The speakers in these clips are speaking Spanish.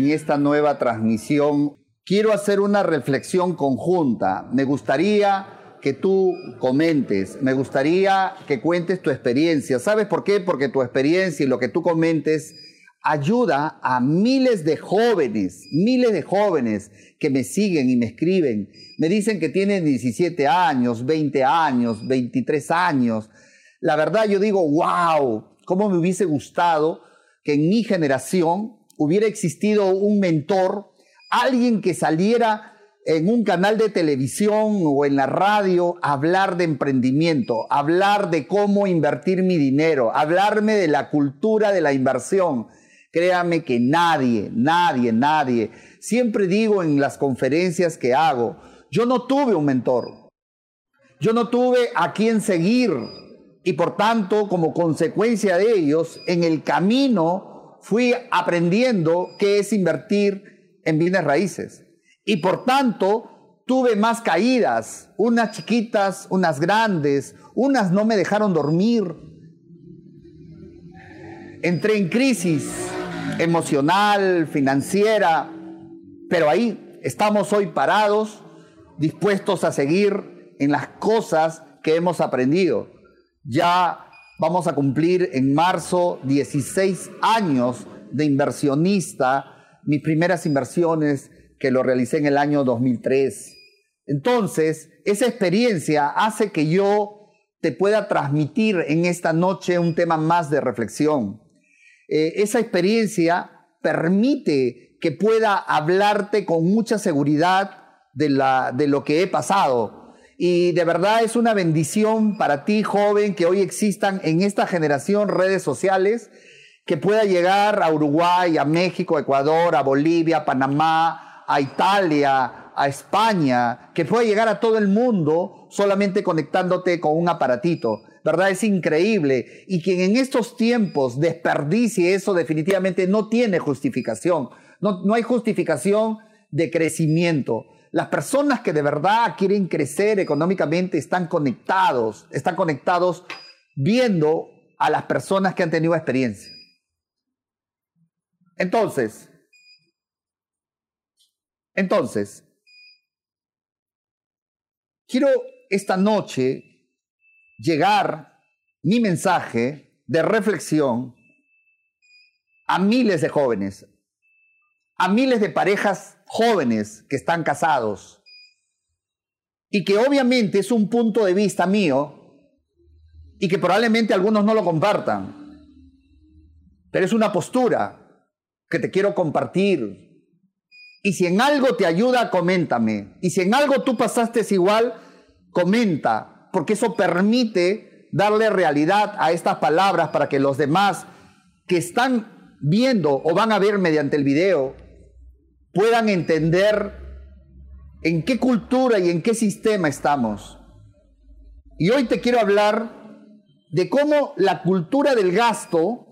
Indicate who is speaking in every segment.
Speaker 1: en esta nueva transmisión, quiero hacer una reflexión conjunta. Me gustaría que tú comentes, me gustaría que cuentes tu experiencia. ¿Sabes por qué? Porque tu experiencia y lo que tú comentes ayuda a miles de jóvenes, miles de jóvenes que me siguen y me escriben. Me dicen que tienen 17 años, 20 años, 23 años. La verdad yo digo, wow, cómo me hubiese gustado que en mi generación hubiera existido un mentor, alguien que saliera en un canal de televisión o en la radio hablar de emprendimiento, hablar de cómo invertir mi dinero, hablarme de la cultura de la inversión, Créame que nadie, nadie, nadie, siempre digo en las conferencias que hago, yo no tuve un mentor, yo no tuve a quien seguir y por tanto, como consecuencia de ellos, en el camino fui aprendiendo qué es invertir en bienes raíces. Y por tanto, tuve más caídas, unas chiquitas, unas grandes, unas no me dejaron dormir. Entré en crisis emocional, financiera, pero ahí estamos hoy parados, dispuestos a seguir en las cosas que hemos aprendido. Ya vamos a cumplir en marzo 16 años de inversionista, mis primeras inversiones que lo realicé en el año 2003. Entonces, esa experiencia hace que yo te pueda transmitir en esta noche un tema más de reflexión. Eh, esa experiencia permite que pueda hablarte con mucha seguridad de, la, de lo que he pasado. Y de verdad es una bendición para ti, joven, que hoy existan en esta generación redes sociales, que pueda llegar a Uruguay, a México, a Ecuador, a Bolivia, a Panamá, a Italia, a España, que pueda llegar a todo el mundo solamente conectándote con un aparatito. ¿verdad? Es increíble. Y quien en estos tiempos desperdicie eso definitivamente no tiene justificación. No, no hay justificación de crecimiento. Las personas que de verdad quieren crecer económicamente están conectados, están conectados viendo a las personas que han tenido experiencia. Entonces, entonces, quiero esta noche llegar mi mensaje de reflexión a miles de jóvenes, a miles de parejas jóvenes que están casados y que obviamente es un punto de vista mío y que probablemente algunos no lo compartan, pero es una postura que te quiero compartir. Y si en algo te ayuda, coméntame. Y si en algo tú pasaste igual, comenta porque eso permite darle realidad a estas palabras para que los demás que están viendo o van a ver mediante el video puedan entender en qué cultura y en qué sistema estamos. Y hoy te quiero hablar de cómo la cultura del gasto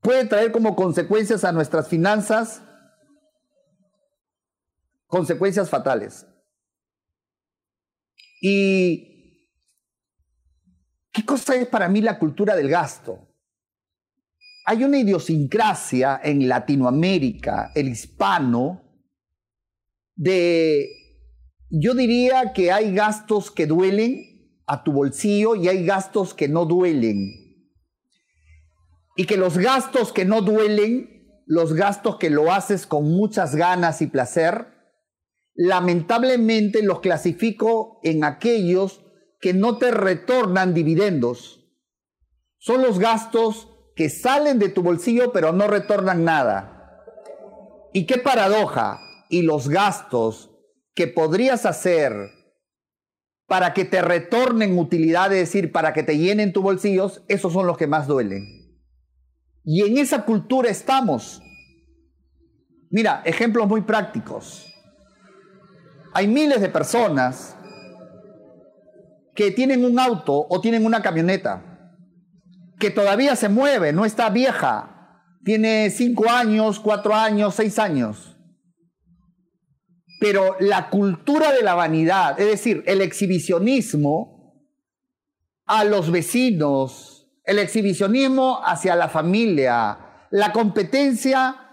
Speaker 1: puede traer como consecuencias a nuestras finanzas consecuencias fatales. Y ¿Qué cosa es para mí la cultura del gasto? Hay una idiosincrasia en Latinoamérica, el hispano, de, yo diría que hay gastos que duelen a tu bolsillo y hay gastos que no duelen. Y que los gastos que no duelen, los gastos que lo haces con muchas ganas y placer, lamentablemente los clasifico en aquellos que no te retornan dividendos. Son los gastos que salen de tu bolsillo pero no retornan nada. Y qué paradoja. Y los gastos que podrías hacer para que te retornen utilidad, es decir, para que te llenen tus bolsillos, esos son los que más duelen. Y en esa cultura estamos. Mira, ejemplos muy prácticos. Hay miles de personas que tienen un auto o tienen una camioneta, que todavía se mueve, no está vieja, tiene cinco años, cuatro años, seis años. Pero la cultura de la vanidad, es decir, el exhibicionismo a los vecinos, el exhibicionismo hacia la familia, la competencia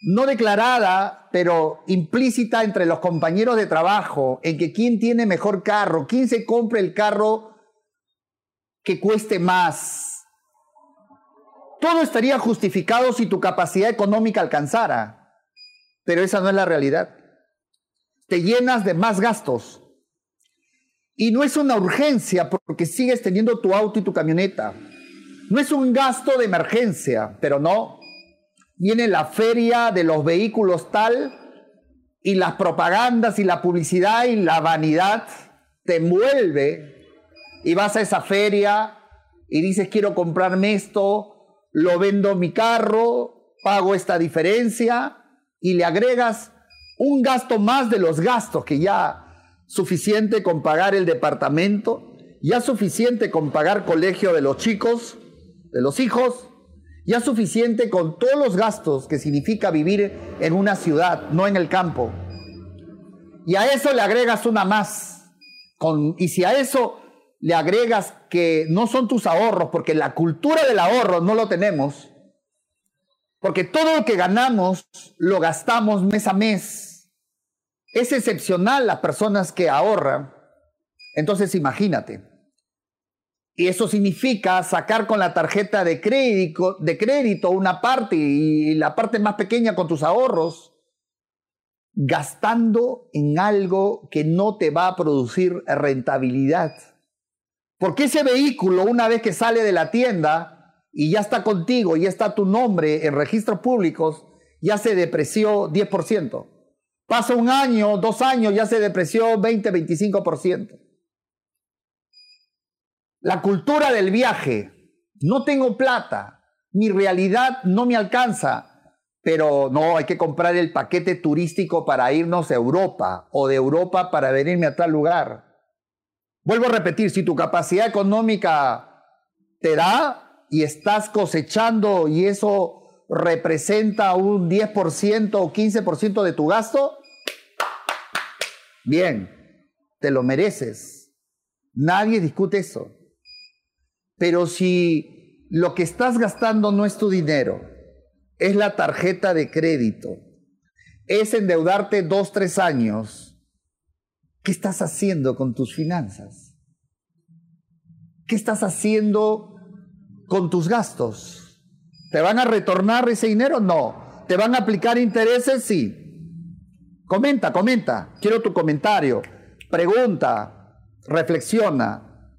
Speaker 1: no declarada, pero implícita entre los compañeros de trabajo, en que quién tiene mejor carro, quién se compra el carro que cueste más. Todo estaría justificado si tu capacidad económica alcanzara, pero esa no es la realidad. Te llenas de más gastos. Y no es una urgencia porque sigues teniendo tu auto y tu camioneta. No es un gasto de emergencia, pero no. Viene la feria de los vehículos tal y las propagandas y la publicidad y la vanidad te envuelve y vas a esa feria y dices quiero comprarme esto, lo vendo mi carro, pago esta diferencia y le agregas un gasto más de los gastos que ya suficiente con pagar el departamento, ya suficiente con pagar colegio de los chicos, de los hijos, ya suficiente con todos los gastos que significa vivir en una ciudad, no en el campo. Y a eso le agregas una más. Con, y si a eso le agregas que no son tus ahorros, porque la cultura del ahorro no lo tenemos, porque todo lo que ganamos lo gastamos mes a mes. Es excepcional las personas que ahorran. Entonces imagínate, y eso significa sacar con la tarjeta de crédito, una parte y la parte más pequeña con tus ahorros, gastando en algo que no te va a producir rentabilidad. Porque ese vehículo, una vez que sale de la tienda y ya está contigo, ya está tu nombre en registros públicos, ya se depreció 10%. Pasa un año, dos años, ya se depreció 20, 25%. La cultura del viaje. No tengo plata. Mi realidad no me alcanza. Pero no, hay que comprar el paquete turístico para irnos a Europa o de Europa para venirme a tal lugar. Vuelvo a repetir, si tu capacidad económica te da y estás cosechando y eso representa un 10% o 15% de tu gasto, bien, te lo mereces. Nadie discute eso. Pero si lo que estás gastando no es tu dinero, es la tarjeta de crédito, es endeudarte dos, tres años, ¿qué estás haciendo con tus finanzas? ¿Qué estás haciendo con tus gastos? ¿Te van a retornar ese dinero? No. ¿Te van a aplicar intereses? Sí. Comenta, comenta. Quiero tu comentario. Pregunta, reflexiona.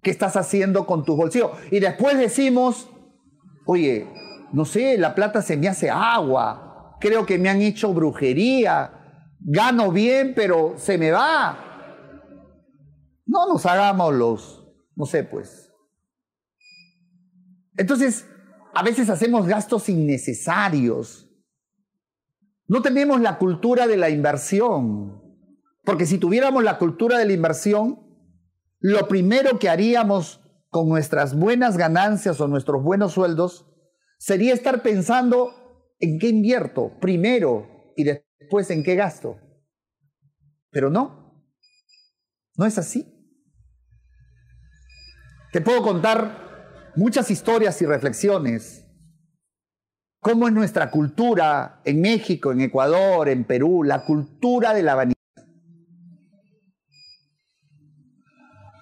Speaker 1: ¿Qué estás haciendo con tus bolsillos? Y después decimos, oye, no sé, la plata se me hace agua, creo que me han hecho brujería, gano bien, pero se me va. No nos hagamos los, no sé, pues. Entonces, a veces hacemos gastos innecesarios. No tenemos la cultura de la inversión. Porque si tuviéramos la cultura de la inversión, lo primero que haríamos con nuestras buenas ganancias o nuestros buenos sueldos sería estar pensando en qué invierto primero y después en qué gasto. Pero no, no es así. Te puedo contar muchas historias y reflexiones. Cómo es nuestra cultura en México, en Ecuador, en Perú, la cultura de la vanidad.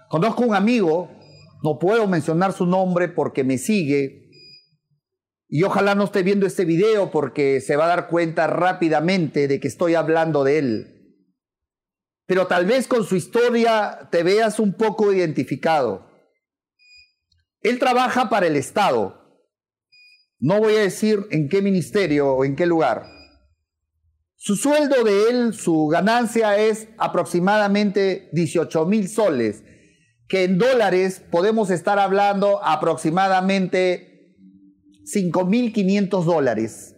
Speaker 1: Conozco un amigo, no puedo mencionar su nombre porque me sigue, y ojalá no esté viendo este video porque se va a dar cuenta rápidamente de que estoy hablando de él. Pero tal vez con su historia te veas un poco identificado. Él trabaja para el Estado. No voy a decir en qué ministerio o en qué lugar. Su sueldo de él, su ganancia es aproximadamente 18 mil soles que en dólares podemos estar hablando aproximadamente 5.500 dólares.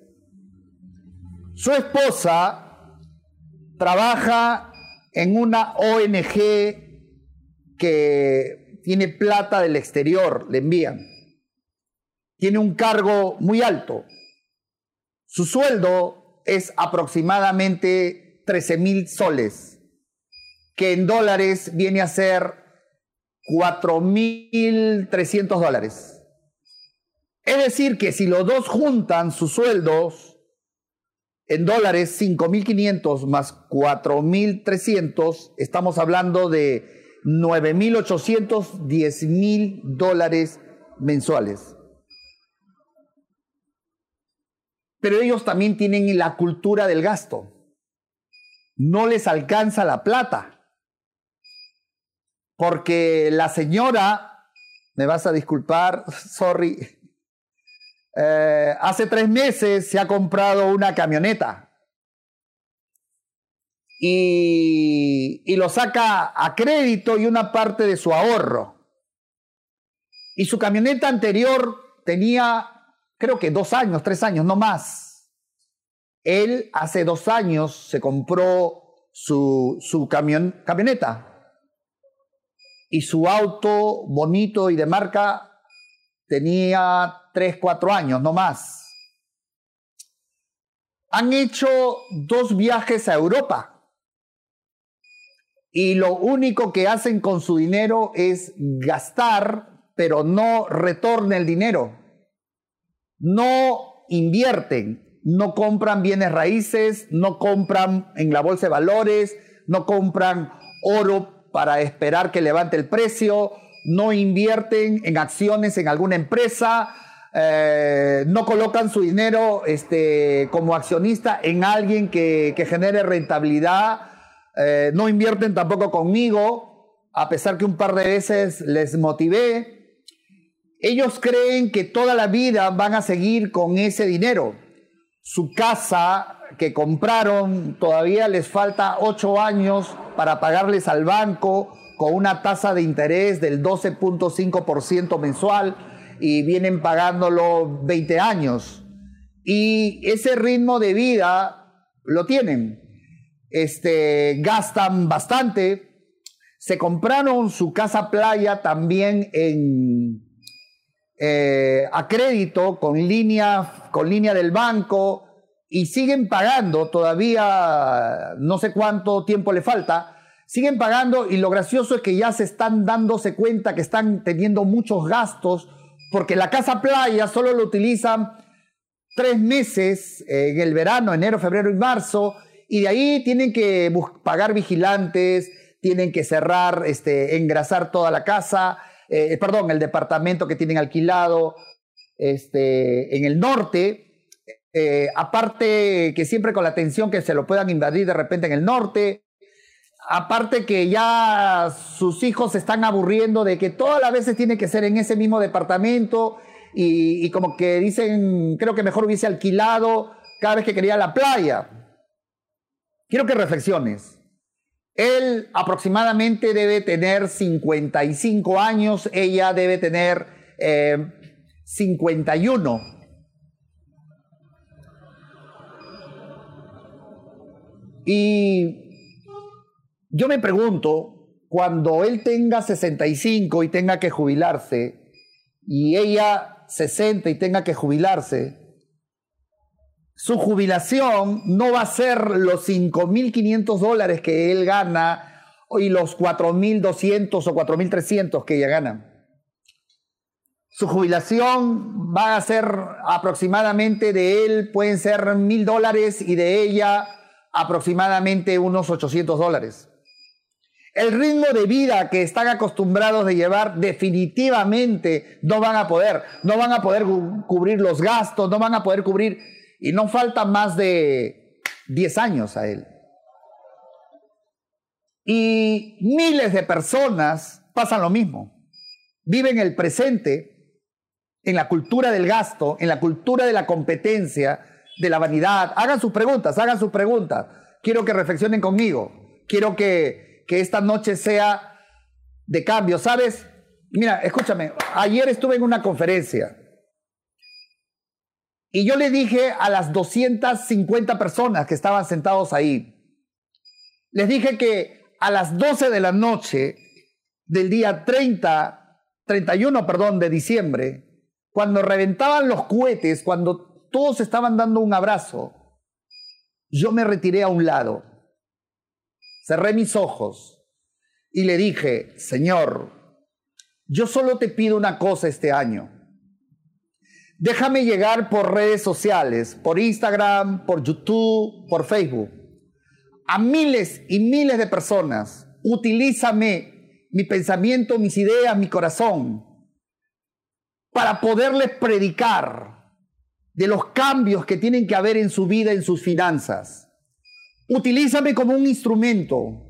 Speaker 1: Su esposa trabaja en una ONG que tiene plata del exterior, le envían. Tiene un cargo muy alto. Su sueldo es aproximadamente 13 mil soles, que en dólares viene a ser 4.300 dólares. Es decir, que si los dos juntan sus sueldos, en dólares, 5.500 más 4.300, estamos hablando de 9.800, 10.000 dólares mensuales. Pero ellos también tienen la cultura del gasto. No les alcanza la plata. Porque la señora, me vas a disculpar, sorry, eh, hace tres meses se ha comprado una camioneta y, lo saca a crédito y una parte de su ahorro. Y su camioneta anterior tenía, creo que dos años, tres años, no más. Él hace dos años se compró su, su camioneta y su auto bonito y de marca tenía tres, cuatro años, no más. Han hecho dos viajes a Europa y lo único que hacen con su dinero es gastar, pero no retorna el dinero. No invierten, no compran bienes raíces, no compran en la bolsa de valores, no compran oro para esperar que levante el precio, no invierten en acciones en alguna empresa, eh, no colocan su dinero este, como accionista en alguien que, genere rentabilidad, eh, no invierten tampoco conmigo, a pesar que un par de veces les motivé. Ellos creen que toda la vida van a seguir con ese dinero. Su casa que compraron todavía les falta ocho años para pagarles al banco con una tasa de interés del 12.5% mensual y vienen pagándolo 20 años. Y ese ritmo de vida lo tienen. Este, gastan bastante. Se compraron su casa playa también en, eh, a crédito con línea, con línea del banco y siguen pagando todavía, no sé cuánto tiempo le falta, siguen pagando y lo gracioso es que ya se están dándose cuenta que están teniendo muchos gastos porque la casa playa solo lo utilizan tres meses en el verano, enero, febrero y marzo, y de ahí tienen que pagar vigilantes, tienen que cerrar, este, engrasar toda la casa, eh, perdón, el departamento que tienen alquilado este, en el norte, eh, aparte que siempre con la atención que se lo puedan invadir de repente en el norte, aparte que ya sus hijos se están aburriendo de que todas las veces tiene que ser en ese mismo departamento y, como que dicen, creo que mejor hubiese alquilado cada vez que quería la playa. Quiero que reflexiones. Él aproximadamente debe tener 55 años, ella debe tener 51. Eh, y yo me pregunto, cuando él tenga 65 y tenga que jubilarse, y ella 60 y tenga que jubilarse, su jubilación no va a ser los 5.500 dólares que él gana y los 4.200 o 4.300 que ella gana. Su jubilación va a ser aproximadamente de él, pueden ser 1.000 dólares y de ella aproximadamente unos 800 dólares. El ritmo de vida que están acostumbrados de llevar definitivamente no van a poder, no van a poder cubrir los gastos, no van a poder cubrir, y no falta más de 10 años a él. Y miles de personas pasan lo mismo. Viven el presente en la cultura del gasto, en la cultura de la competencia, de la vanidad. Hagan sus preguntas, hagan sus preguntas. Quiero que reflexionen conmigo. Quiero que que esta noche sea de cambio, ¿sabes? Mira, escúchame, ayer estuve en una conferencia y yo le dije a las 250 personas que estaban sentados ahí, les dije que a las 12 de la noche del día 30, 31, perdón, de diciembre, cuando reventaban los cohetes, cuando todos estaban dando un abrazo, yo me retiré a un lado cerré mis ojos y le dije, Señor, yo solo te pido una cosa este año. Déjame llegar por redes sociales, por Instagram, por YouTube, por Facebook, a miles y miles de personas. Utilízame mi pensamiento, mis ideas, mi corazón, para poderles predicar de los cambios que tienen que haber en su vida, en sus finanzas. Utilízame como un instrumento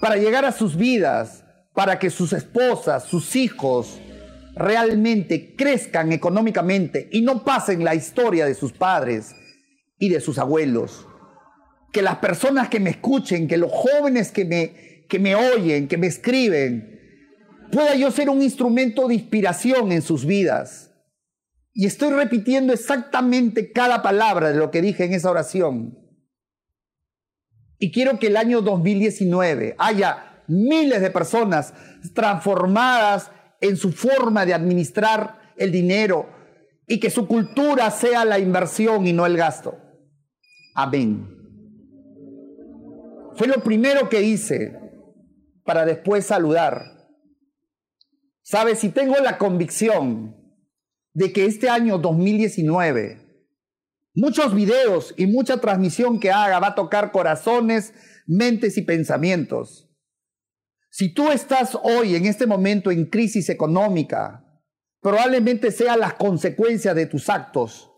Speaker 1: para llegar a sus vidas, para que sus esposas, sus hijos, realmente crezcan económicamente y no pasen la historia de sus padres y de sus abuelos. Que las personas que me escuchen, que los jóvenes que me, que me oyen, que me escriben, pueda yo ser un instrumento de inspiración en sus vidas. Y estoy repitiendo exactamente cada palabra de lo que dije en esa oración. Y quiero que el año 2019 haya miles de personas transformadas en su forma de administrar el dinero y que su cultura sea la inversión y no el gasto. Amén. Fue lo primero que hice para después saludar. Sabes, si tengo la convicción de que este año 2019 Muchos videos y mucha transmisión que haga va a tocar corazones, mentes y pensamientos. Si tú estás hoy en este momento en crisis económica, probablemente sea las consecuencias de tus actos.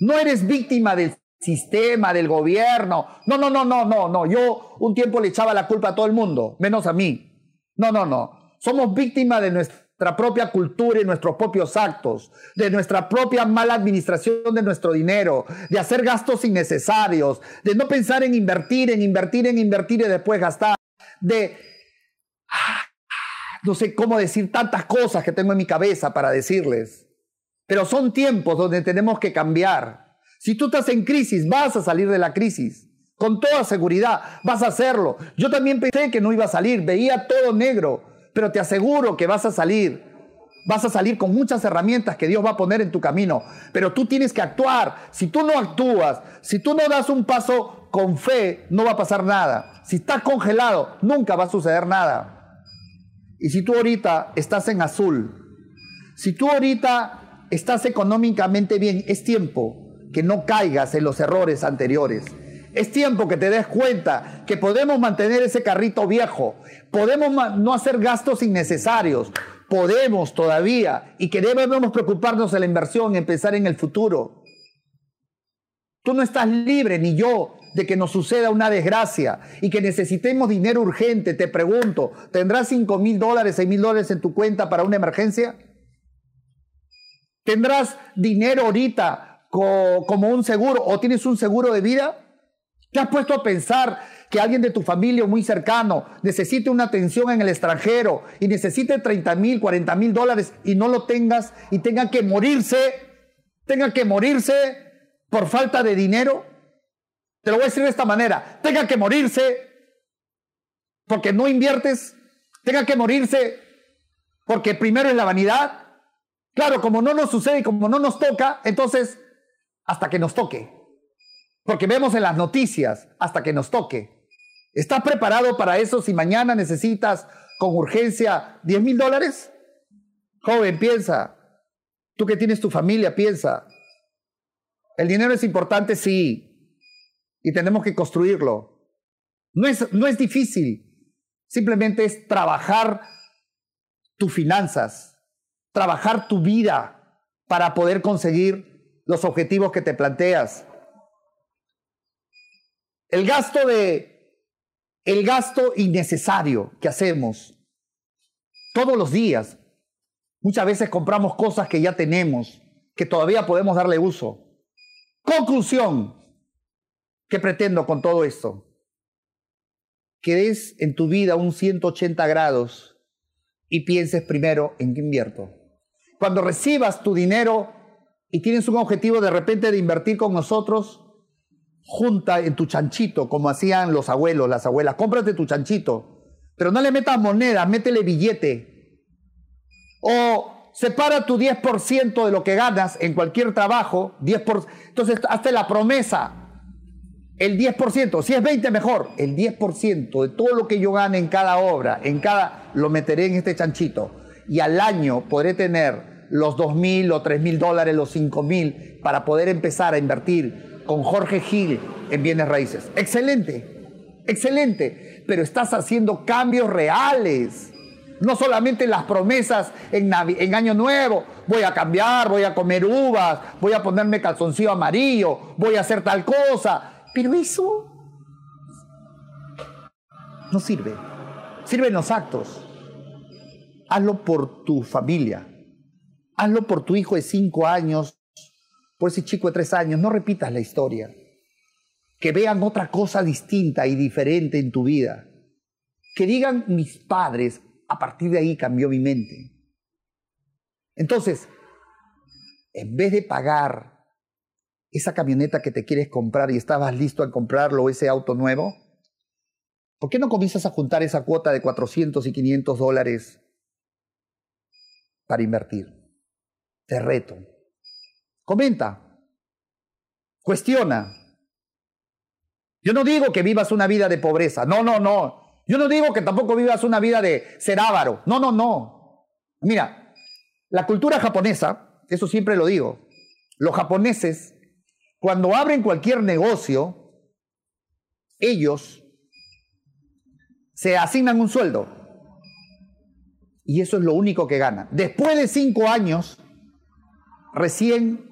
Speaker 1: No eres víctima del sistema, del gobierno. No, no, no, no, no, no. Yo un tiempo le echaba la culpa a todo el mundo, menos a mí. No, no, no. Somos víctimas de nuestra propia cultura y nuestros propios actos, de nuestra propia mala administración de nuestro dinero, de hacer gastos innecesarios, de no pensar en invertir, en invertir, en invertir y después gastar, de no sé cómo decir tantas cosas que tengo en mi cabeza para decirles. Pero son tiempos donde tenemos que cambiar. Si tú estás en crisis, vas a salir de la crisis. Con toda seguridad, vas a hacerlo. Yo también pensé que no iba a salir, veía todo negro pero te aseguro que vas a salir. Vas a salir con muchas herramientas que Dios va a poner en tu camino, pero tú tienes que actuar. Si tú no actúas, si tú no das un paso con fe, no va a pasar nada. Si estás congelado, nunca va a suceder nada. Y si tú ahorita estás en azul, si tú ahorita estás económicamente bien, es tiempo que no caigas en los errores anteriores. Es tiempo que te des cuenta que podemos mantener ese carrito viejo, podemos no hacer gastos innecesarios, podemos todavía y que debemos preocuparnos de la inversión, en pensar en el futuro. Tú no estás libre, ni yo, de que nos suceda una desgracia y que necesitemos dinero urgente. Te pregunto, ¿tendrás 5 mil dólares, 6 mil dólares en tu cuenta para una emergencia? ¿Tendrás dinero ahorita como un seguro o tienes un seguro de vida? ¿Te has puesto a pensar que alguien de tu familia muy cercano necesite una atención en el extranjero y necesite 30 mil, 40 mil dólares y no lo tengas y tenga que morirse, tenga que morirse por falta de dinero? Te lo voy a decir de esta manera, tenga que morirse porque no inviertes, tenga que morirse porque primero es la vanidad. Claro, como no nos sucede y como no nos toca, entonces hasta que nos toque. Porque vemos en las noticias hasta que nos toque. ¿Estás preparado para eso si mañana necesitas con urgencia 10 mil dólares? Joven, piensa. Tú que tienes tu familia, piensa. El dinero es importante, sí. Y tenemos que construirlo. No es, no es difícil. Simplemente es trabajar tus finanzas, trabajar tu vida para poder conseguir los objetivos que te planteas. El gasto de, el gasto innecesario que hacemos todos los días. Muchas veces compramos cosas que ya tenemos, que todavía podemos darle uso. Conclusión. ¿Qué pretendo con todo esto? Que des en tu vida un 180 grados y pienses primero en qué invierto. Cuando recibas tu dinero y tienes un objetivo de repente de invertir con nosotros, junta en tu chanchito, como hacían los abuelos, las abuelas, cómprate tu chanchito, pero no le metas moneda, métele billete. O separa tu 10% de lo que ganas en cualquier trabajo, 10%, entonces hazte la promesa, el 10%, si es 20 mejor, el 10% de todo lo que yo gane en cada obra, en cada, lo meteré en este chanchito. Y al año podré tener los dos mil o tres mil dólares, los cinco mil, para poder empezar a invertir con Jorge Gil en bienes raíces. Excelente, excelente, pero estás haciendo cambios reales. No solamente las promesas en, en, Año Nuevo, voy a cambiar, voy a comer uvas, voy a ponerme calzoncillo amarillo, voy a hacer tal cosa. Pero eso no sirve. Sirven los actos. Hazlo por tu familia. Hazlo por tu hijo de cinco años, por ese chico de tres años. No repitas la historia. Que vean otra cosa distinta y diferente en tu vida. Que digan mis padres a partir de ahí cambió mi mente. Entonces, en vez de pagar esa camioneta que te quieres comprar y estabas listo a comprarlo, ese auto nuevo, ¿por qué no comienzas a juntar esa cuota de 400 y 500 dólares para invertir? Te reto. Comenta. Cuestiona. Yo no digo que vivas una vida de pobreza. No, no, no. Yo no digo que tampoco vivas una vida de ser avaro. No, no, no. Mira, la cultura japonesa, eso siempre lo digo, los japoneses, cuando abren cualquier negocio, ellos se asignan un sueldo. Y eso es lo único que ganan. Después de cinco años, recién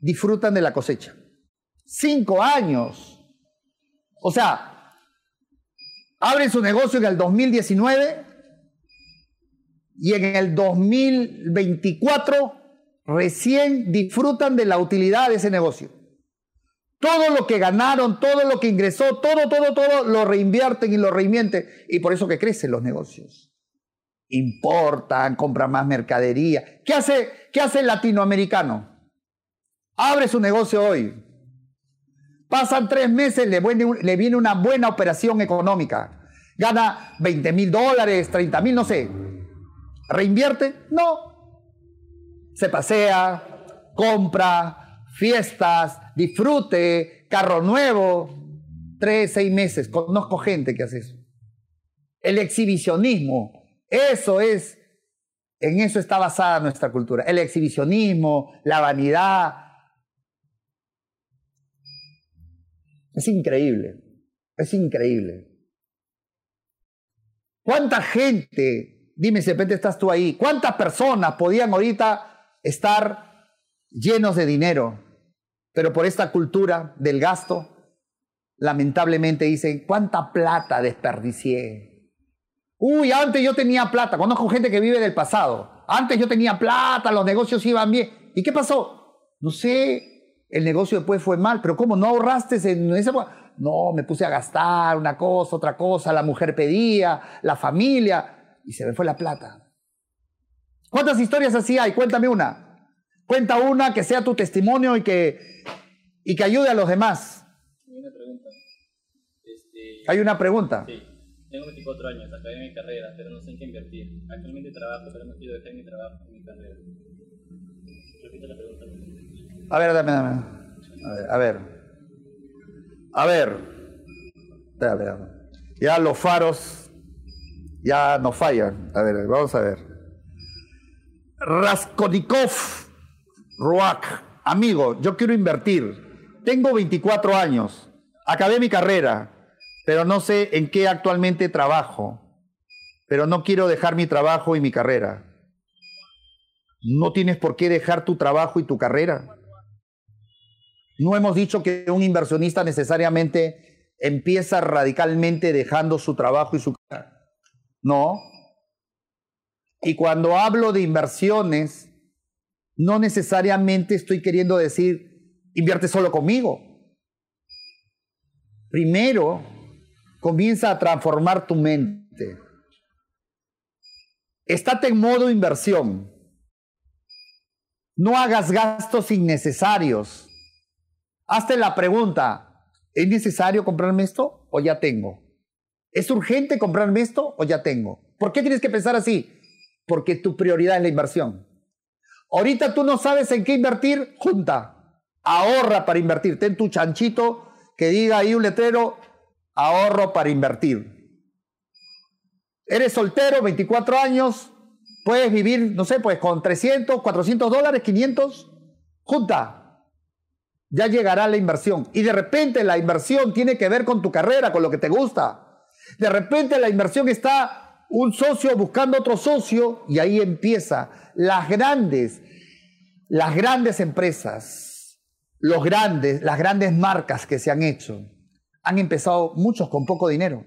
Speaker 1: disfrutan de la cosecha. Cinco años. O sea, abren su negocio en el 2019 y en el 2024 recién disfrutan de la utilidad de ese negocio. Todo lo que ganaron, todo lo que ingresó, todo, todo, todo, lo reinvierten y lo reinvierten. Y por eso que crecen los negocios. Importan, compran más mercadería. ¿Qué hace, qué hace el latinoamericano? Abre su negocio hoy. Pasan tres meses, le, le viene una buena operación económica. Gana 20 mil dólares, 30 mil, no sé. ¿Reinvierte? No. Se pasea, compra, fiestas, disfrute, carro nuevo. Tres, seis meses. Conozco gente que hace eso. El exhibicionismo. Eso es, en eso está basada nuestra cultura. El exhibicionismo, la vanidad, Es increíble, es increíble. ¿Cuánta gente, dime si de repente estás tú ahí, cuántas personas podían ahorita estar llenos de dinero, pero por esta cultura del gasto, lamentablemente dicen, ¿cuánta plata desperdicié? Uy, antes yo tenía plata, conozco gente que vive del pasado, antes yo tenía plata, los negocios iban bien. ¿Y qué pasó? No sé, el negocio después fue mal, pero ¿cómo no ahorraste en. No, me puse a gastar una cosa, otra cosa, la mujer pedía, la familia, y se me fue la plata. ¿Cuántas historias así hay? Cuéntame una. Cuenta una que sea tu testimonio y que, y que ayude a los demás. Hay una pregunta. Este, hay una pregunta.
Speaker 2: Sí. Tengo 24 años, acabé mi carrera, pero no sé en qué invertir. Actualmente trabajo, pero no quiero dejar mi trabajo, mi carrera. Repito la pregunta.
Speaker 1: A ver, dame, dame. A ver. A ver. A ver. Ya los faros ya no fallan. A ver, vamos a ver. Raskolnikov Ruak. Amigo, yo quiero invertir. Tengo 24 años. Acabé mi carrera, pero no sé en qué actualmente trabajo. Pero no quiero dejar mi trabajo y mi carrera. No tienes por qué dejar tu trabajo y tu carrera. No hemos dicho que un inversionista necesariamente empieza radicalmente dejando su trabajo y su carrera. No. Y cuando hablo de inversiones, no necesariamente estoy queriendo decir, invierte solo conmigo. Primero, comienza a transformar tu mente. Estate en modo inversión. No hagas gastos innecesarios. Hazte la pregunta, ¿es necesario comprarme esto o ya tengo? ¿Es urgente comprarme esto o ya tengo? ¿Por qué tienes que pensar así? Porque tu prioridad es la inversión. Ahorita tú no sabes en qué invertir, junta, ahorra para invertir. Ten tu chanchito que diga ahí un letrero, ahorro para invertir. Eres soltero, 24 años, puedes vivir, no sé, pues con 300, 400 dólares, 500, junta. Ya llegará la inversión. Y de repente la inversión tiene que ver con tu carrera, con lo que te gusta. De repente la inversión está un socio buscando otro socio y ahí empieza. Las grandes, las grandes empresas, los grandes, las grandes marcas que se han hecho, han empezado muchos con poco dinero.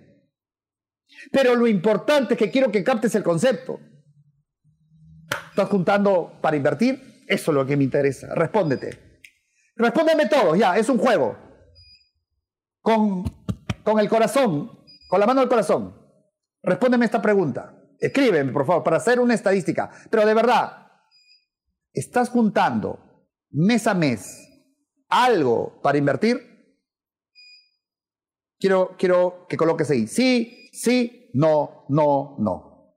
Speaker 1: Pero lo importante es que quiero que captes el concepto. ¿Estás juntando para invertir? Eso es lo que me interesa. Respóndete. Respóndeme todos, ya, es un juego. Con, con el corazón, con la mano del corazón. Respóndeme esta pregunta. Escríbeme, por favor, para hacer una estadística. Pero de verdad, ¿estás juntando mes a mes algo para invertir? Quiero, quiero que coloques ahí. Sí, sí, no, no, no.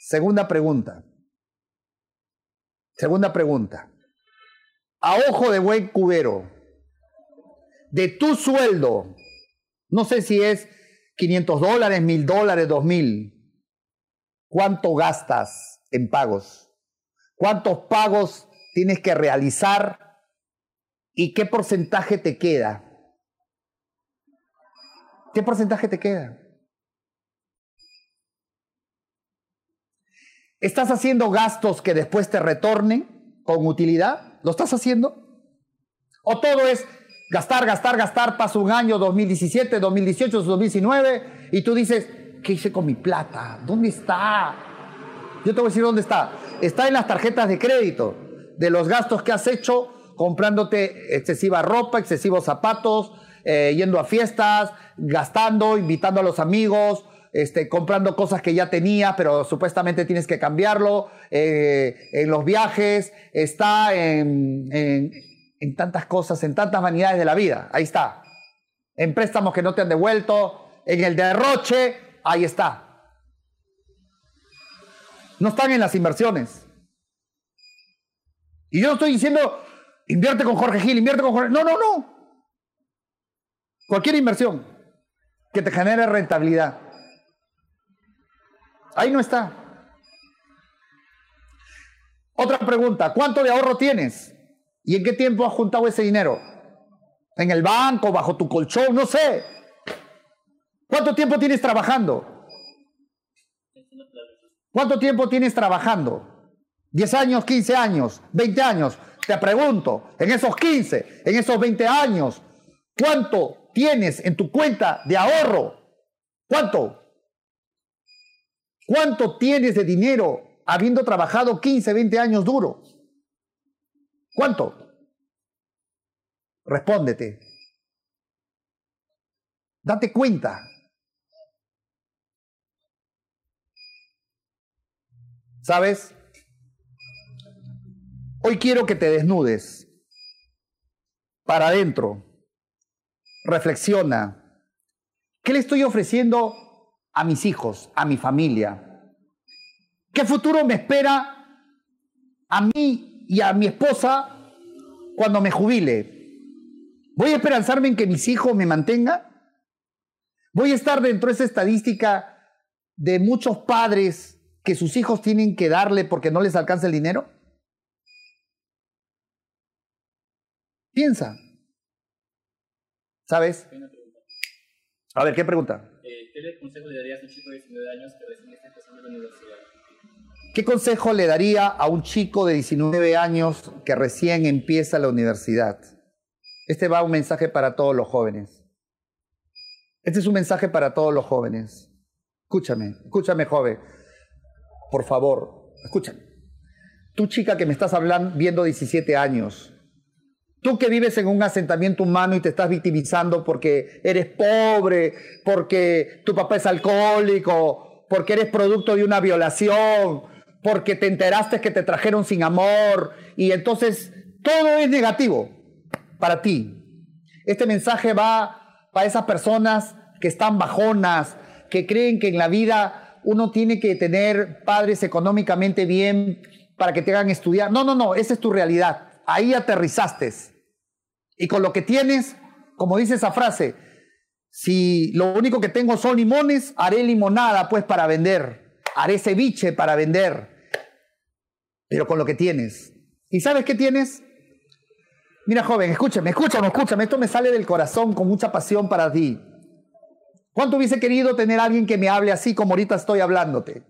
Speaker 1: Segunda pregunta. Segunda pregunta. A ojo de buen cubero, de tu sueldo, no sé si es 500 dólares, 1000 dólares, 2000, ¿cuánto gastas en pagos? ¿Cuántos pagos tienes que realizar? ¿Y qué porcentaje te queda? ¿Qué porcentaje te queda? ¿Estás haciendo gastos que después te retornen con utilidad? ¿Lo estás haciendo? ¿O todo es gastar, gastar, gastar, pasa un año, 2017, 2018, 2019, y tú dices, ¿qué hice con mi plata? ¿Dónde está? Yo te voy a decir dónde está. Está en las tarjetas de crédito, de los gastos que has hecho comprándote excesiva ropa, excesivos zapatos, eh, yendo a fiestas, gastando, invitando a los amigos, este, comprando cosas que ya tenía, pero supuestamente tienes que cambiarlo, eh, en los viajes, está en, en, tantas cosas, en tantas vanidades de la vida, ahí está. En préstamos que no te han devuelto, en el derroche, ahí está. No están en las inversiones. Y yo no estoy diciendo, invierte con Jorge Gil, invierte con Jorge. No, no, no. Cualquier inversión que te genere rentabilidad. Ahí no está. Otra pregunta, ¿cuánto de ahorro tienes? ¿Y en qué tiempo has juntado ese dinero? ¿En el banco, bajo tu colchón? No sé. ¿Cuánto tiempo tienes trabajando? ¿Cuánto tiempo tienes trabajando? ¿10 años, 15 años, 20 años? Te pregunto, en esos 15, en esos 20 años, ¿cuánto tienes en tu cuenta de ahorro? ¿Cuánto? ¿Cuánto tienes de dinero habiendo trabajado 15, 20 años duro? ¿Cuánto? Respóndete. Date cuenta. ¿Sabes? Hoy quiero que te desnudes para adentro. Reflexiona. ¿Qué le estoy ofreciendo a mis hijos, a mi familia? ¿Qué futuro me espera a mí y a mi esposa cuando me jubile? ¿Voy a esperanzarme en que mis hijos me mantengan? ¿Voy a estar dentro de esa estadística de muchos padres que sus hijos tienen que darle porque no les alcanza el dinero? Piensa. ¿Sabes? A ver, ¿qué pregunta?
Speaker 2: ¿Qué consejo le darías a un chico de 19 años que recién está empezando la universidad?
Speaker 1: ¿Qué consejo le daría a un chico de 19 años que recién empieza la universidad? Este va un mensaje para todos los jóvenes. Este es un mensaje para todos los jóvenes. Escúchame, escúchame, joven. Por favor, escúchame. Tú, chica que me estás hablando, viendo 17 años, Tú que vives en un asentamiento humano y te estás victimizando porque eres pobre, porque tu papá es alcohólico, porque eres producto de una violación, porque te enteraste que te trajeron sin amor y entonces todo es negativo para ti. Este mensaje va para esas personas que están bajonas, que creen que en la vida uno tiene que tener padres económicamente bien para que te hagan estudiar. No, no, no, esa es tu realidad ahí aterrizaste. Y con lo que tienes, como dice esa frase, si lo único que tengo son limones, haré limonada pues para vender, haré ceviche para vender, pero con lo que tienes. ¿Y sabes qué tienes? Mira, joven, escúchame, escúchame, escúchame. Esto me sale del corazón con mucha pasión para ti. ¿Cuánto hubiese querido tener a alguien que me hable así como ahorita estoy hablándote?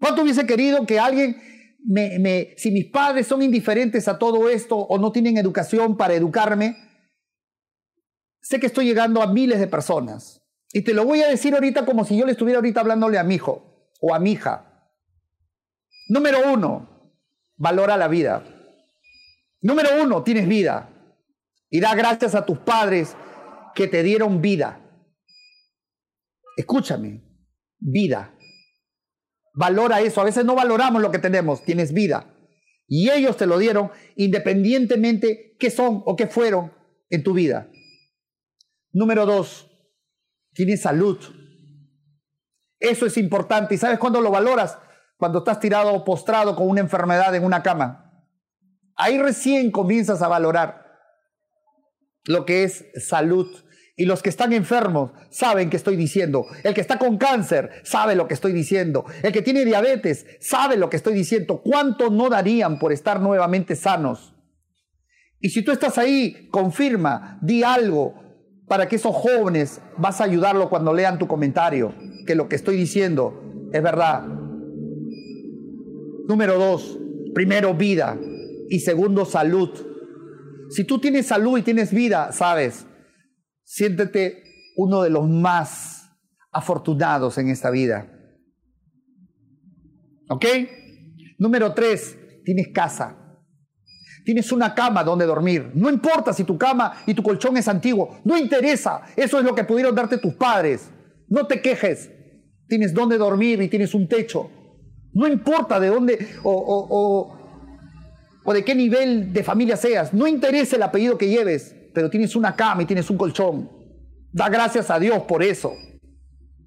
Speaker 1: ¿Cuánto hubiese querido que alguien me, me, si mis padres son indiferentes a todo esto o no tienen educación para educarme, sé que estoy llegando a miles de personas. Y te lo voy a decir ahorita como si yo le estuviera ahorita hablándole a mi hijo o a mi hija. Número uno, valora la vida. Número uno, tienes vida. Y da gracias a tus padres que te dieron vida. Escúchame, vida. Valora eso. A veces no valoramos lo que tenemos. Tienes vida. Y ellos te lo dieron independientemente qué son o qué fueron en tu vida. Número dos, tienes salud. Eso es importante. ¿Y sabes cuándo lo valoras? Cuando estás tirado o postrado con una enfermedad en una cama. Ahí recién comienzas a valorar lo que es salud. Y los que están enfermos saben que estoy diciendo. El que está con cáncer sabe lo que estoy diciendo. El que tiene diabetes sabe lo que estoy diciendo. ¿Cuánto no darían por estar nuevamente sanos? Y si tú estás ahí, confirma, di algo para que esos jóvenes vas a ayudarlo cuando lean tu comentario, que lo que estoy diciendo es verdad. Número dos, primero vida y segundo salud. Si tú tienes salud y tienes vida, sabes, Siéntete uno de los más afortunados en esta vida. ¿Ok? Número tres, tienes casa. Tienes una cama donde dormir. No importa si tu cama y tu colchón es antiguo. No interesa. Eso es lo que pudieron darte tus padres. No te quejes. Tienes donde dormir y tienes un techo. No importa de dónde o, o, o de qué nivel de familia seas. No interesa el apellido que lleves pero tienes una cama y tienes un colchón. Da gracias a Dios por eso,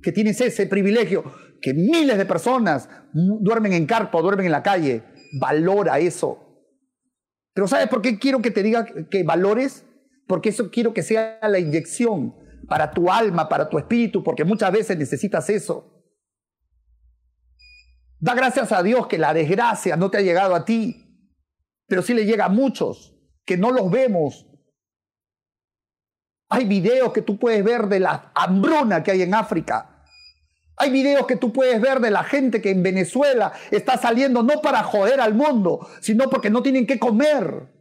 Speaker 1: que tienes ese privilegio, que miles de personas duermen en carpa o duermen en la calle. Valora eso. Pero ¿sabes por qué quiero que te diga que valores? Porque eso quiero que sea la inyección para tu alma, para tu espíritu, porque muchas veces necesitas eso. Da gracias a Dios que la desgracia no te ha llegado a ti, pero sí le llega a muchos que no los vemos hay videos que tú puedes ver de la hambruna que hay en África. Hay videos que tú puedes ver de la gente que en Venezuela está saliendo no para joder al mundo, sino porque no tienen que comer.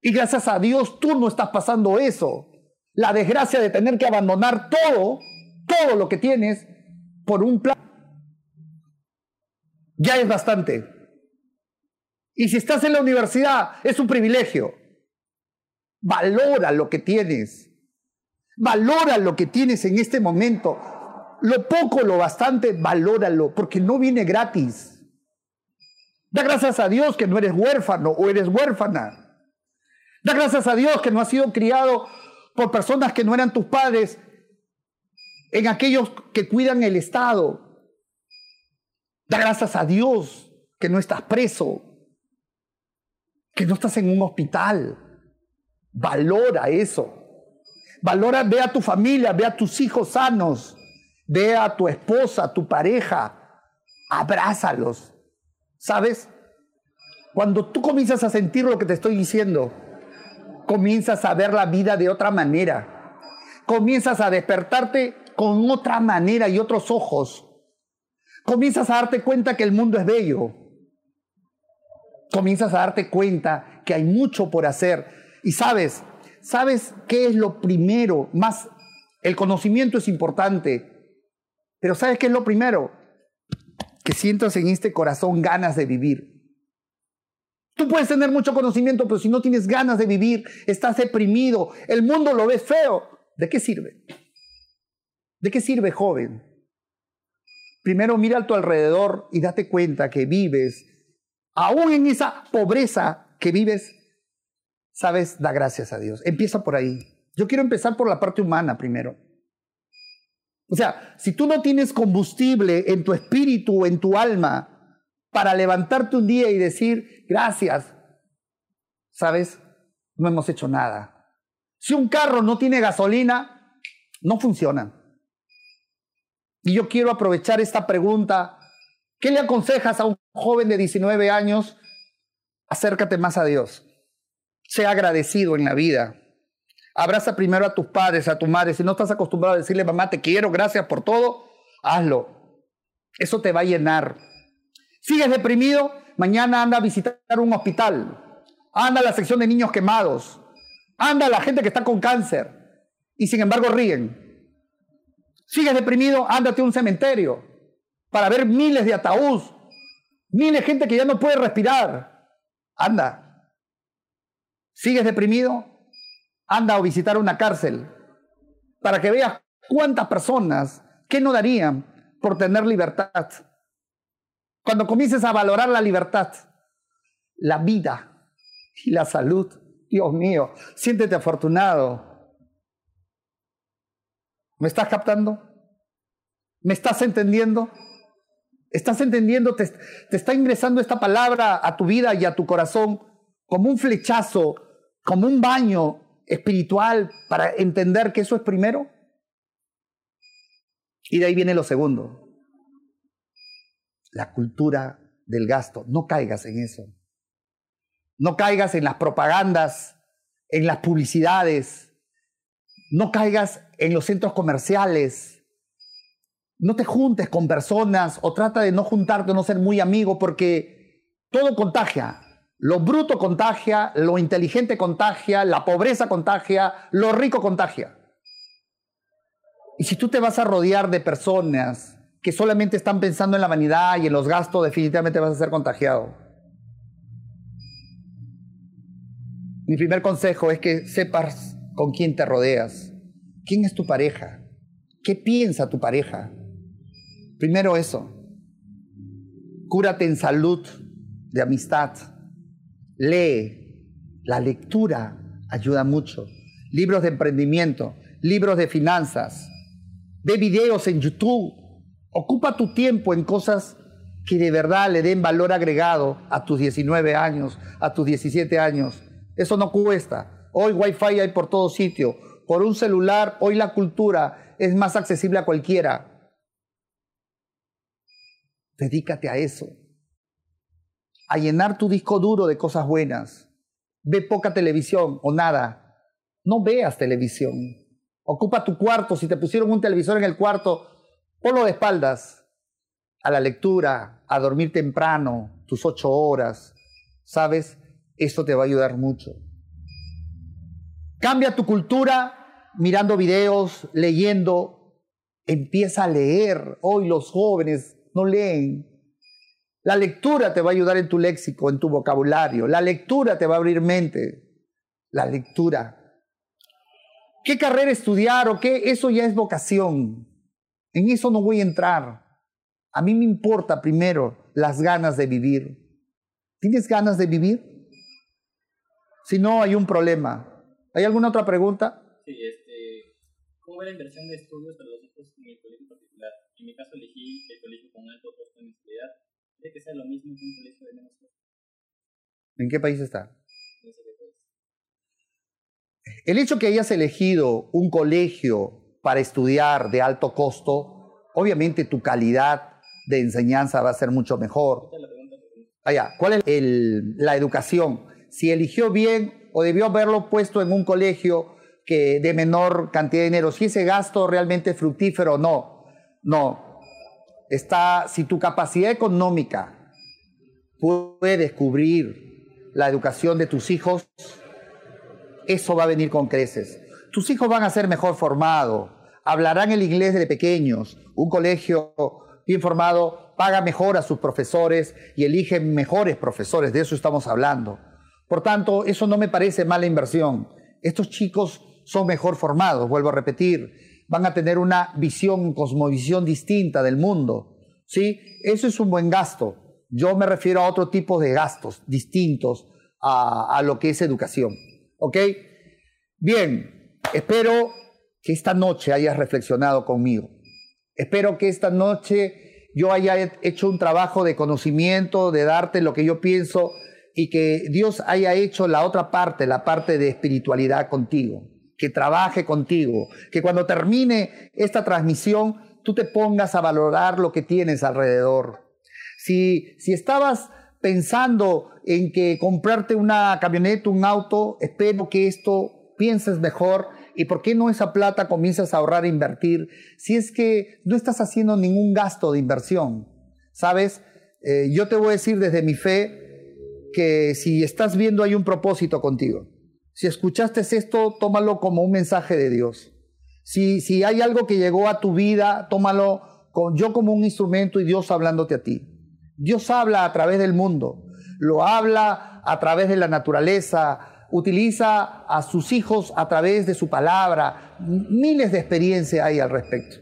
Speaker 1: Y gracias a Dios tú no estás pasando eso. La desgracia de tener que abandonar todo, todo lo que tienes, por un plan. Ya es bastante. Y si estás en la universidad, es un privilegio. Valora lo que tienes. Valora lo que tienes en este momento. Lo poco, lo bastante, valóralo, porque no viene gratis. Da gracias a Dios que no eres huérfano o eres huérfana. Da gracias a Dios que no has sido criado por personas que no eran tus padres, en aquellos que cuidan el Estado. Da gracias a Dios que no estás preso, que no estás en un hospital. Valora eso. Valora, ve a tu familia, ve a tus hijos sanos, ve a tu esposa, a tu pareja, abrázalos. ¿Sabes? Cuando tú comienzas a sentir lo que te estoy diciendo, comienzas a ver la vida de otra manera. Comienzas a despertarte con otra manera y otros ojos. Comienzas a darte cuenta que el mundo es bello. Comienzas a darte cuenta que hay mucho por hacer y sabes, ¿sabes qué es lo primero? Más, el conocimiento es importante, pero ¿sabes qué es lo primero? Que sientas en este corazón ganas de vivir. Tú puedes tener mucho conocimiento, pero si no tienes ganas de vivir, estás deprimido, el mundo lo ves feo, ¿de qué sirve? ¿De qué sirve, joven? Primero mira a tu alrededor y date cuenta que vives, aún en esa pobreza que vives, sabes, da gracias a Dios. Empieza por ahí. Yo quiero empezar por la parte humana primero. O sea, si tú no tienes combustible en tu espíritu, en tu alma, para levantarte un día y decir, gracias, sabes, no hemos hecho nada. Si un carro no tiene gasolina, no funciona. Y yo quiero aprovechar esta pregunta ¿Qué le aconsejas a un joven de 19 años? Acércate más a Dios. Sea agradecido en la vida. Abraza primero a tus padres, a tu madre. Si no estás acostumbrado a decirle, mamá, te quiero, gracias por todo, hazlo. Eso te va a llenar. ¿Sigues deprimido? Mañana anda a visitar un hospital. Anda a la sección de niños quemados. Anda a la gente que está con cáncer. Y sin embargo ríen. ¿Sigues deprimido? Ándate a un cementerio para ver miles de ataúd, miles de gente que ya no puede respirar. Anda. ¿Sigues deprimido? Anda a visitar una cárcel para que veas cuántas personas que no darían por tener libertad. Cuando comiences a valorar la libertad, la vida y la salud, Dios mío, siéntete afortunado. ¿Me estás captando? ¿Me estás entendiendo? ¿Estás entendiendo? Te, te, está ingresando esta palabra a tu vida y a tu corazón como un flechazo, como un baño espiritual para entender que eso es primero. Y de ahí viene lo segundo. La cultura del gasto. No caigas en eso. No caigas en las propagandas, en las publicidades. No caigas en los centros comerciales no te juntes con personas o trata de no juntarte, no ser muy amigo, porque todo contagia. Lo bruto contagia, lo inteligente contagia, la pobreza contagia, lo rico contagia. Y si tú te vas a rodear de personas que solamente están pensando en la vanidad y en los gastos, definitivamente vas a ser contagiado. Mi primer consejo es que sepas con quién te rodeas. ¿Quién es tu pareja? ¿Qué piensa tu pareja? Primero eso. Cúrate en salud de amistad. Lee. La lectura ayuda mucho. Libros de emprendimiento, libros de finanzas. Ve videos en YouTube. Ocupa tu tiempo en cosas que de verdad le den valor agregado a tus 19 años, a tus 17 años. Eso no cuesta. Hoy Wi-Fi hay por todo sitio. Por un celular, hoy la cultura es más accesible a cualquiera. Dedícate a eso. A llenar tu disco duro de cosas buenas. Ve poca televisión o nada. No veas televisión. Ocupa tu cuarto. Si te pusieron un televisor en el cuarto, ponlo de espaldas. A la lectura, a dormir temprano, tus ocho horas. ¿Sabes? Eso te va a ayudar mucho. Cambia tu cultura mirando videos, leyendo. Empieza a leer. Hoy los jóvenes no leen. La lectura te va a ayudar en tu léxico, en tu vocabulario. La lectura te va a abrir mente. La lectura. ¿Qué carrera estudiar o qué? Eso ya es vocación. En eso no voy a entrar. A mí me importa primero las ganas de vivir. ¿Tienes ganas de vivir? Si no, hay un problema. ¿Hay alguna otra pregunta?
Speaker 2: Sí, este, ¿cómo va la inversión de estudios para los hijos en el colegio particular? En mi caso elegí el colegio con alto costo de universidad, de que sea lo mismo que un colegio de menos costo.
Speaker 1: ¿En qué país está? El hecho que hayas elegido un colegio para estudiar de alto costo, obviamente tu calidad de enseñanza va a ser mucho mejor. Allá, ¿cuál es el, la educación? Si eligió bien o debió haberlo puesto en un colegio que de menor cantidad de dinero, si ese gasto realmente es fructífero o no. No. Está, si tu capacidad económica puede descubrir la educación de tus hijos, eso va a venir con creces. Tus hijos van a ser mejor formados, hablarán el inglés de pequeños. Un colegio bien formado paga mejor a sus profesores y elige mejores profesores, de eso estamos hablando. Por tanto, eso no me parece mala inversión. Estos chicos son mejor formados, vuelvo a repetir van a tener una visión, cosmovisión distinta del mundo. ¿sí? Eso es un buen gasto. Yo me refiero a otro tipo de gastos distintos a, a lo que es educación. ¿Ok? Bien, espero que esta noche hayas reflexionado conmigo. Espero que esta noche yo haya hecho un trabajo de conocimiento, de darte lo que yo pienso y que Dios haya hecho la otra parte, la parte de espiritualidad contigo que trabaje contigo, que cuando termine esta transmisión tú te pongas a valorar lo que tienes alrededor. Si, si estabas pensando en que comprarte una camioneta, un auto, espero que esto pienses mejor y por qué no esa plata comienzas a ahorrar e invertir si es que no estás haciendo ningún gasto de inversión. ¿Sabes? Eh, yo te voy a decir desde mi fe que si estás viendo hay un propósito contigo. Si escuchaste esto, tómalo como un mensaje de Dios. Si, si hay algo que llegó a tu vida, tómalo con, yo como un instrumento y Dios hablándote a ti. Dios habla a través del mundo, lo habla a través de la naturaleza, utiliza a sus hijos a través de su palabra. Miles de experiencias hay al respecto.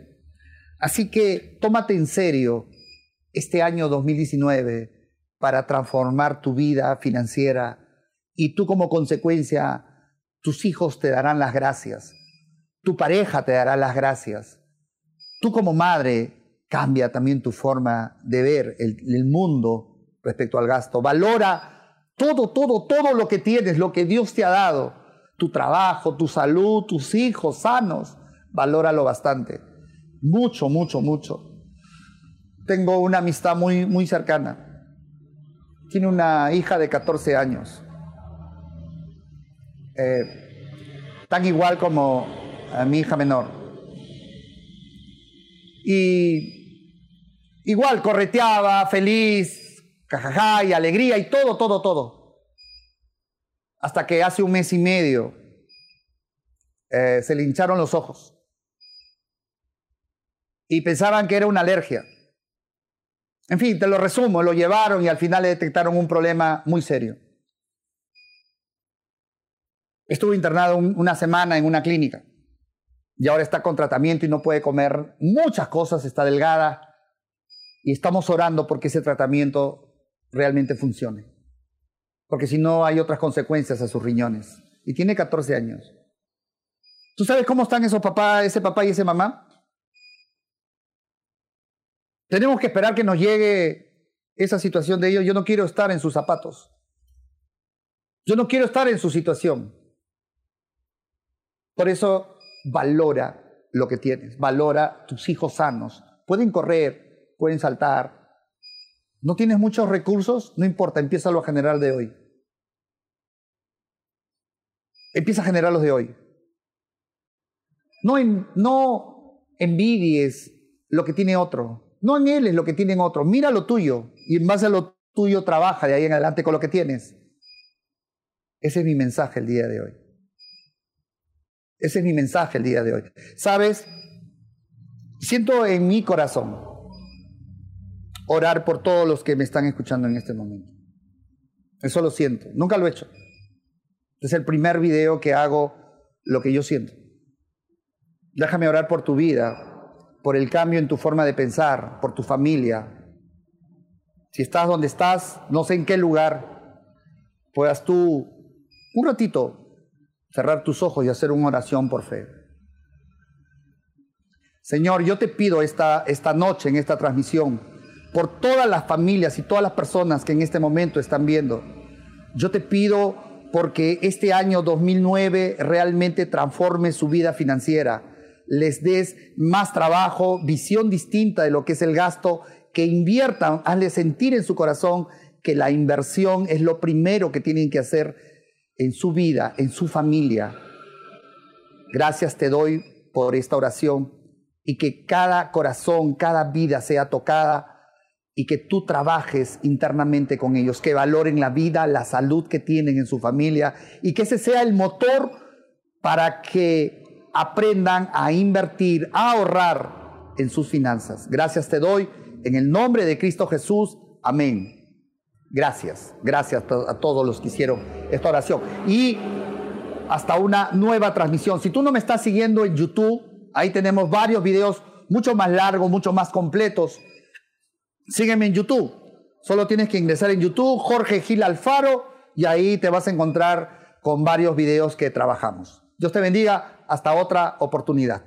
Speaker 1: Así que tómate en serio este año 2019 para transformar tu vida financiera y tú como consecuencia, tus hijos te darán las gracias, tu pareja te dará las gracias. Tú como madre cambia también tu forma de ver el, mundo respecto al gasto. Valora todo, todo, todo lo que tienes, lo que Dios te ha dado, tu trabajo, tu salud, tus hijos sanos, valóralo bastante. Mucho, mucho, mucho. Tengo una amistad muy, muy cercana. Tiene una hija de 14 años. Eh, tan igual como a mi hija menor. Y igual correteaba, feliz, cajaja y alegría y todo, todo, todo. Hasta que hace un mes y medio eh, se le hincharon los ojos. Y pensaban que era una alergia. En fin, te lo resumo, lo llevaron y al final le detectaron un problema muy serio. Estuvo internado una semana en una clínica y ahora está con tratamiento y no puede comer muchas cosas, está delgada y estamos orando porque ese tratamiento realmente funcione. Porque si no hay otras consecuencias a sus riñones. Y tiene 14 años. ¿Tú sabes cómo están esos papás, ese papá y ese mamá? Tenemos que esperar que nos llegue esa situación de ellos. Yo no quiero estar en sus zapatos. Yo no quiero estar en su situación. Por eso valora lo que tienes, valora tus hijos sanos. Pueden correr, pueden saltar, ¿No tienes muchos recursos? No importa, empieza a generar de hoy. Empieza a generarlos de hoy. No, no envidies lo que tiene otro. No anheles lo que tienen otro. Mira lo tuyo y en base a lo tuyo trabaja de ahí en adelante con lo que tienes. Ese es mi mensaje el día de hoy. Ese es mi mensaje el día de hoy. ¿Sabes? Siento en mi corazón orar por todos los que me están escuchando en este momento. Eso lo siento. Nunca lo he hecho. Es el primer video que hago lo que yo siento. Déjame orar por tu vida, por el cambio en tu forma de pensar, por tu familia. Si estás donde estás, no sé en qué lugar, puedas tú un ratito cerrar tus ojos y hacer una oración por fe. Señor, yo te pido esta, esta noche en esta transmisión, por todas las familias y todas las personas que en este momento están viendo. Yo te pido porque este año 2009 realmente transforme su vida financiera, les des más trabajo, visión distinta de lo que es el gasto, que inviertan, hazle sentir en su corazón que la inversión es lo primero que tienen que hacer en su vida, en su familia. Gracias te doy por esta oración y que cada corazón, cada vida sea tocada y que tú trabajes internamente con ellos, que valoren la vida, la salud que tienen en su familia y que ese sea el motor para que aprendan a invertir, a ahorrar en sus finanzas. Gracias te doy en el nombre de Cristo Jesús. Amén. Gracias, gracias a todos los que hicieron esta oración. Y hasta una nueva transmisión. Si tú no me estás siguiendo en YouTube, ahí tenemos varios videos mucho más largos, mucho más completos Sígueme en YouTube. Solo tienes que ingresar en YouTube, Jorge Gil Alfaro, y ahí te vas a encontrar con varios videos que trabajamos. Dios te bendiga. Hasta otra oportunidad.